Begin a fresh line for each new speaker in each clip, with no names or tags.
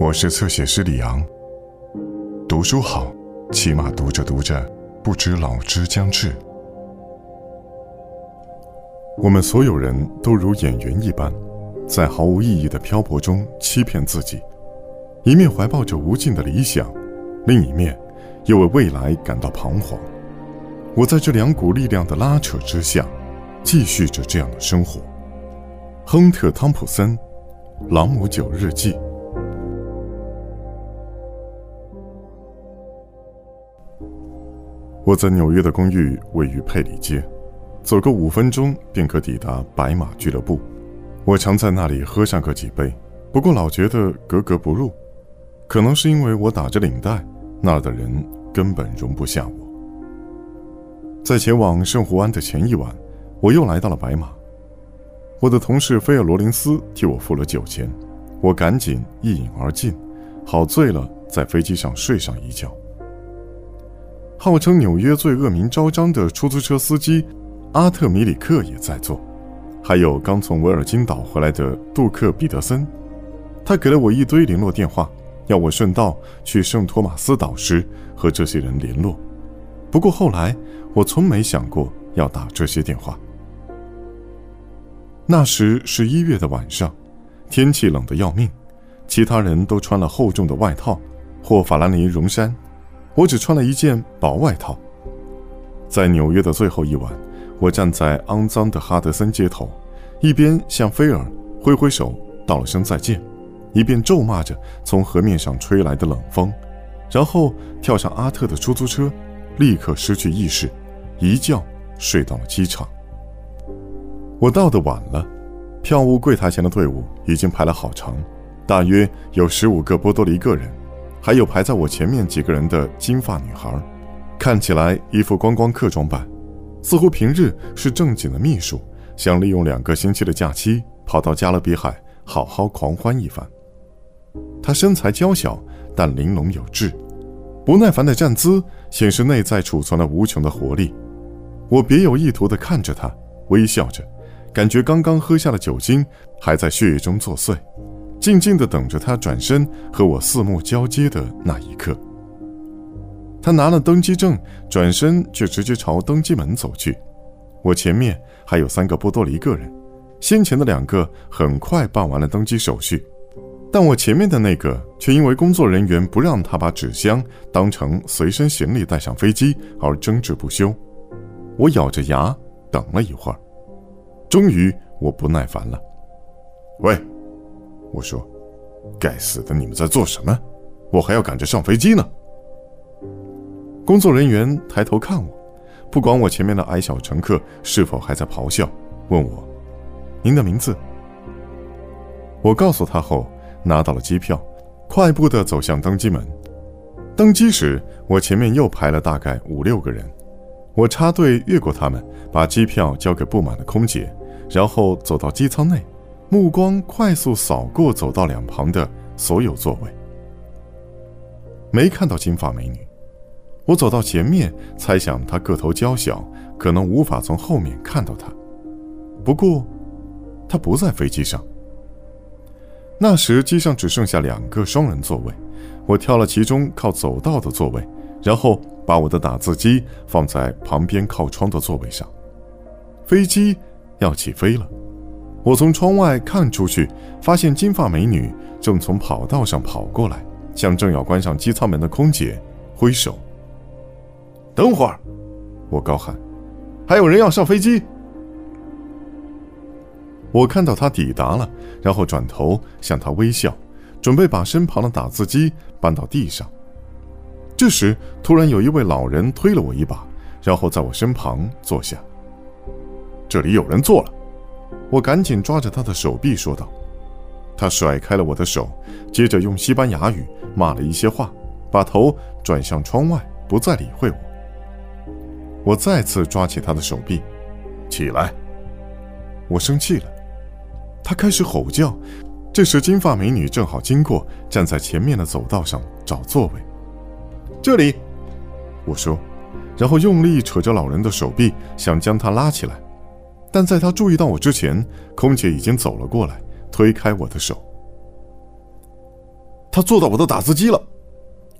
我是侧写师李昂。读书好，起码读着读着，不知老之将至。我们所有人都如演员一般，在毫无意义的漂泊中欺骗自己，一面怀抱着无尽的理想，另一面又为未来感到彷徨。我在这两股力量的拉扯之下，继续着这样的生活。亨特·汤普森，《朗姆酒日记》。我在纽约的公寓位于佩里街，走个五分钟便可抵达白马俱乐部。我常在那里喝上个几杯，不过老觉得格格不入。可能是因为我打着领带，那儿的人根本容不下我。在前往圣胡安的前一晚，我又来到了白马。我的同事菲尔罗林斯替我付了酒钱，我赶紧一饮而尽，好醉了，在飞机上睡上一觉。号称纽约最恶名昭彰的出租车司机阿特米里克也在座，还有刚从维尔金岛回来的杜克彼得森。他给了我一堆联络电话，要我顺道去圣托马斯岛时和这些人联络。不过后来我从没想过要打这些电话。那时是一月的晚上，天气冷得要命，其他人都穿了厚重的外套或法兰尼绒衫。我只穿了一件薄外套。在纽约的最后一晚，我站在肮脏的哈德森街头，一边向菲尔挥挥手道了声再见，一边咒骂着从河面上吹来的冷风，然后跳上阿特的出租车，立刻失去意识，一觉睡到了机场。我到的晚了，票务柜台前的队伍已经排了好长，大约有十五个波多黎各人。还有排在我前面几个人的金发女孩，看起来一副观光客装扮，似乎平日是正经的秘书，想利用两个星期的假期跑到加勒比海好好狂欢一番。她身材娇小，但玲珑有致，不耐烦的站姿显示内在储存了无穷的活力。我别有意图地看着她，微笑着，感觉刚刚喝下的酒精还在血液中作祟。静静地等着他转身和我四目交接的那一刻。他拿了登机证，转身就直接朝登机门走去。我前面还有三个波多黎各人，先前的两个很快办完了登机手续，但我前面的那个却因为工作人员不让他把纸箱当成随身行李带上飞机而争执不休。我咬着牙等了一会儿，终于我不耐烦了：“喂！”我说：“该死的，你们在做什么？我还要赶着上飞机呢。”工作人员抬头看我，不管我前面的矮小乘客是否还在咆哮，问我：“您的名字？”我告诉他后，拿到了机票，快步地走向登机门。登机时，我前面又排了大概五六个人，我插队越过他们，把机票交给不满的空姐，然后走到机舱内。目光快速扫过走道两旁的所有座位，没看到金发美女。我走到前面，猜想她个头娇小，可能无法从后面看到她。不过，她不在飞机上。那时机上只剩下两个双人座位，我挑了其中靠走道的座位，然后把我的打字机放在旁边靠窗的座位上。飞机要起飞了。我从窗外看出去，发现金发美女正从跑道上跑过来，向正要关上机舱门的空姐挥手。等会儿，我高喊：“还有人要上飞机！”我看到她抵达了，然后转头向她微笑，准备把身旁的打字机搬到地上。这时，突然有一位老人推了我一把，然后在我身旁坐下。这里有人坐了。我赶紧抓着他的手臂说道：“他甩开了我的手，接着用西班牙语骂了一些话，把头转向窗外，不再理会我。”我再次抓起他的手臂，“起来！”我生气了。他开始吼叫。这时，金发美女正好经过，站在前面的走道上找座位。这里，我说，然后用力扯着老人的手臂，想将他拉起来。但在他注意到我之前，空姐已经走了过来，推开我的手。他坐到我的打字机了。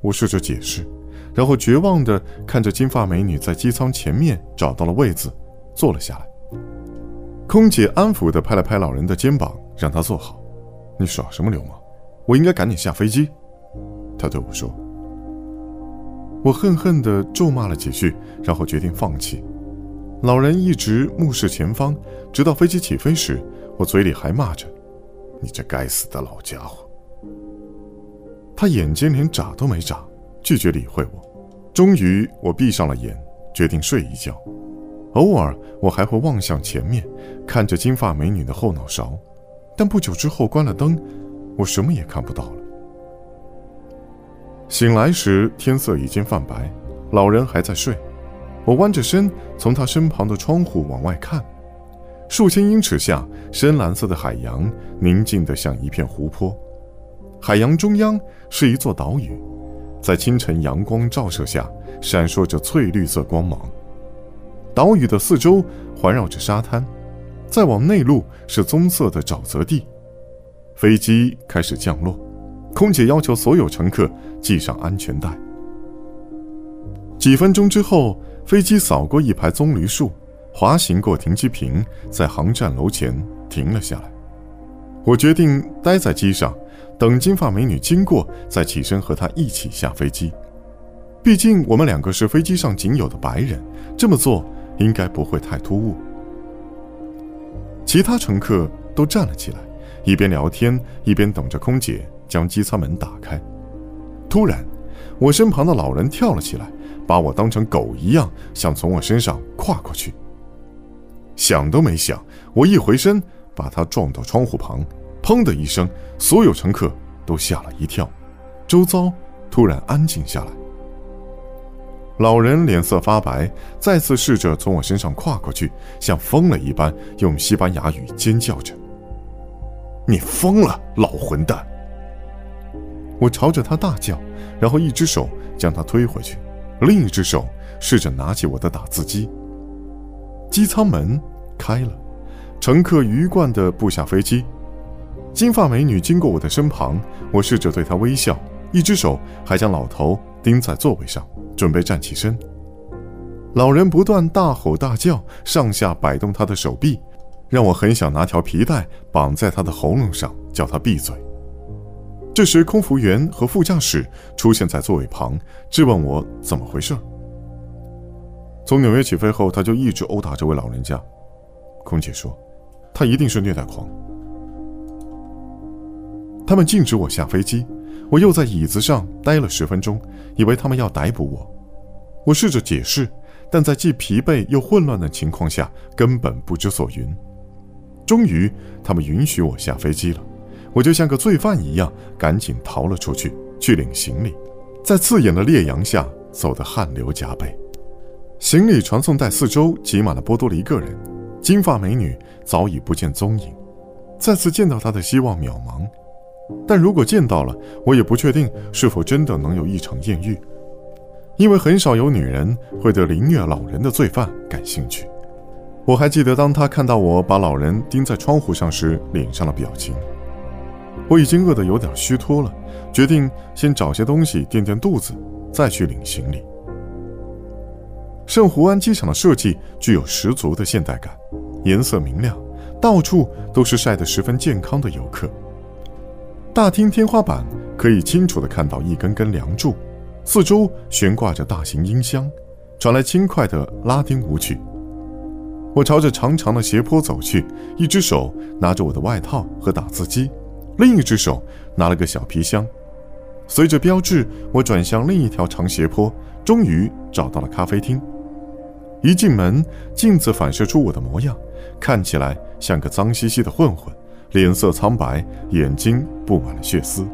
我试着解释，然后绝望地看着金发美女在机舱前面找到了位子，坐了下来。空姐安抚地拍了拍老人的肩膀，让他坐好。你耍什么流氓？我应该赶紧下飞机。他对我说。我恨恨地咒骂了几句，然后决定放弃。老人一直目视前方，直到飞机起飞时，我嘴里还骂着：“你这该死的老家伙！”他眼睛连眨都没眨，拒绝理会我。终于，我闭上了眼，决定睡一觉。偶尔，我还会望向前面，看着金发美女的后脑勺。但不久之后，关了灯，我什么也看不到了。醒来时，天色已经泛白，老人还在睡。我弯着身，从他身旁的窗户往外看，数千英尺下，深蓝色的海洋宁静得像一片湖泊。海洋中央是一座岛屿，在清晨阳光照射下，闪烁着翠绿色光芒。岛屿的四周环绕着沙滩，再往内陆是棕色的沼泽地。飞机开始降落。空姐要求所有乘客系上安全带。几分钟之后，飞机扫过一排棕榈树，滑行过停机坪，在航站楼前停了下来。我决定待在机上，等金发美女经过，再起身和她一起下飞机。毕竟我们两个是飞机上仅有的白人，这么做应该不会太突兀。其他乘客都站了起来，一边聊天一边等着空姐。将机舱门打开，突然，我身旁的老人跳了起来，把我当成狗一样，想从我身上跨过去。想都没想，我一回身，把他撞到窗户旁，砰的一声，所有乘客都吓了一跳，周遭突然安静下来。老人脸色发白，再次试着从我身上跨过去，像疯了一般用西班牙语尖叫着：“你疯了，老混蛋！”我朝着他大叫，然后一只手将他推回去，另一只手试着拿起我的打字机。机舱门开了，乘客鱼贯地步下飞机。金发美女经过我的身旁，我试着对她微笑，一只手还将老头钉在座位上，准备站起身。老人不断大吼大叫，上下摆动他的手臂，让我很想拿条皮带绑在他的喉咙上，叫他闭嘴。这时，空服员和副驾驶出现在座位旁，质问我怎么回事。从纽约起飞后，他就一直殴打这位老人家。空姐说，他一定是虐待狂。他们禁止我下飞机，我又在椅子上待了十分钟，以为他们要逮捕我。我试着解释，但在既疲惫又混乱的情况下，根本不知所云。终于，他们允许我下飞机了。我就像个罪犯一样，赶紧逃了出去，去领行李，在刺眼的烈阳下走得汗流浃背。行李传送带四周挤满了波多黎各人，金发美女早已不见踪影，再次见到她的希望渺茫。但如果见到了，我也不确定是否真的能有一场艳遇，因为很少有女人会对凌虐老人的罪犯感兴趣。我还记得，当她看到我把老人钉在窗户上时，脸上的表情。我已经饿得有点虚脱了，决定先找些东西垫垫肚子，再去领行李。圣胡安机场的设计具有十足的现代感，颜色明亮，到处都是晒得十分健康的游客。大厅天花板可以清楚地看到一根根梁柱，四周悬挂着大型音箱，传来轻快的拉丁舞曲。我朝着长长的斜坡走去，一只手拿着我的外套和打字机。另一只手拿了个小皮箱，随着标志，我转向另一条长斜坡，终于找到了咖啡厅。一进门，镜子反射出我的模样，看起来像个脏兮兮的混混，脸色苍白，眼睛布满了血丝。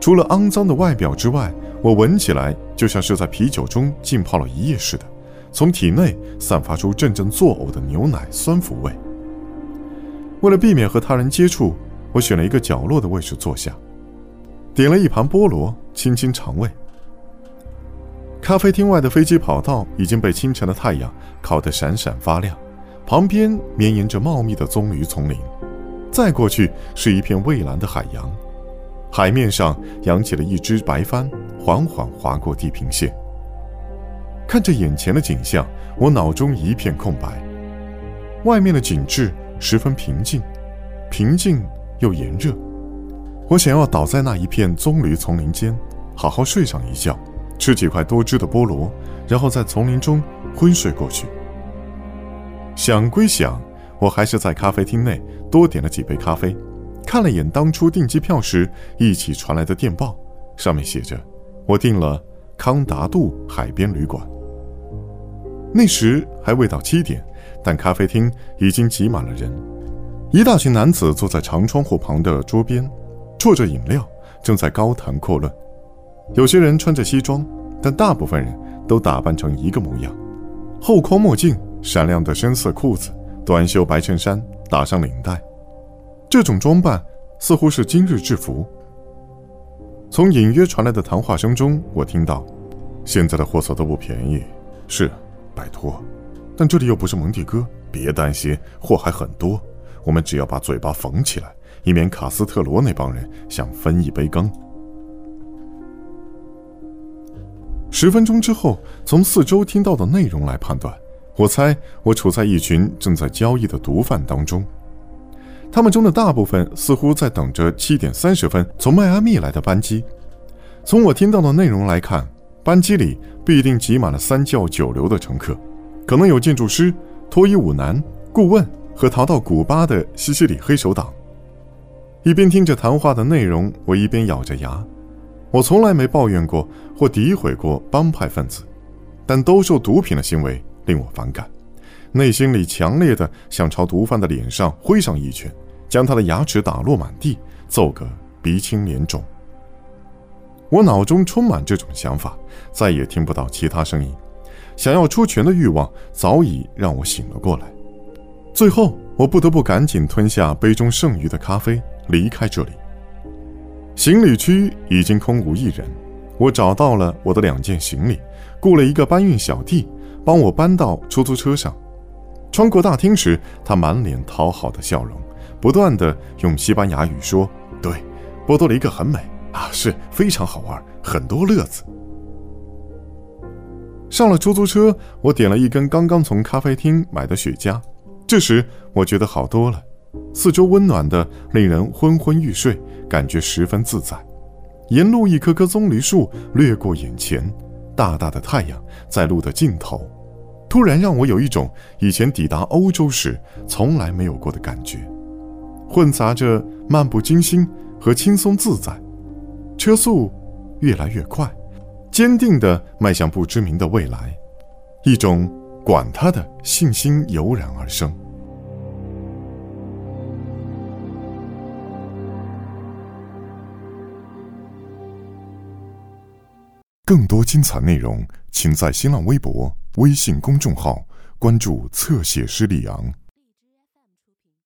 除了肮脏的外表之外，我闻起来就像是在啤酒中浸泡了一夜似的，从体内散发出阵阵作呕的牛奶酸腐味。为了避免和他人接触，我选了一个角落的位置坐下，点了一盘菠萝，清清肠胃。咖啡厅外的飞机跑道已经被清晨的太阳烤得闪闪发亮，旁边绵延着茂密的棕榈丛林，再过去是一片蔚蓝的海洋。海面上扬起了一只白帆，缓缓划过地平线。看着眼前的景象，我脑中一片空白。外面的景致十分平静，平静又炎热。我想要倒在那一片棕榈丛林间，好好睡上一觉，吃几块多汁的菠萝，然后在丛林中昏睡过去。想归想，我还是在咖啡厅内多点了几杯咖啡，看了眼当初订机票时一起传来的电报，上面写着：“我订了康达杜海边旅馆。”那时还未到七点，但咖啡厅已经挤满了人。一大群男子坐在长窗户旁的桌边，啜着饮料，正在高谈阔论。有些人穿着西装，但大部分人都打扮成一个模样：厚框墨镜、闪亮的深色裤子、短袖白衬衫，打上领带。这种装扮似乎是今日制服。从隐约传来的谈话声中，我听到：“现在的货色都不便宜。”是。拜托，但这里又不是蒙蒂哥，别担心，货还很多。我们只要把嘴巴缝起来，以免卡斯特罗那帮人想分一杯羹。十分钟之后，从四周听到的内容来判断，我猜我处在一群正在交易的毒贩当中。他们中的大部分似乎在等着七点三十分从迈阿密来的班机。从我听到的内容来看。班机里必定挤满了三教九流的乘客，可能有建筑师、脱衣舞男、顾问和逃到古巴的西西里黑手党。一边听着谈话的内容，我一边咬着牙。我从来没抱怨过或诋毁过帮派分子，但兜售毒品的行为令我反感，内心里强烈的想朝毒贩的脸上挥上一拳，将他的牙齿打落满地，揍个鼻青脸肿。我脑中充满这种想法，再也听不到其他声音。想要出拳的欲望早已让我醒了过来。最后，我不得不赶紧吞下杯中剩余的咖啡，离开这里。行李区已经空无一人。我找到了我的两件行李，雇了一个搬运小弟帮我搬到出租车上。穿过大厅时，他满脸讨好的笑容，不断的用西班牙语说：“对，波多黎各很美。”啊，是非常好玩，很多乐子。上了出租车，我点了一根刚刚从咖啡厅买的雪茄。这时我觉得好多了，四周温暖的，令人昏昏欲睡，感觉十分自在。沿路一棵棵棕榈树掠过眼前，大大的太阳在路的尽头，突然让我有一种以前抵达欧洲时从来没有过的感觉，混杂着漫不经心和轻松自在。车速越来越快，坚定地迈向不知名的未来，一种管他的信心油然而生。更多精彩内容，请在新浪微博、微信公众号关注“侧写师李昂”。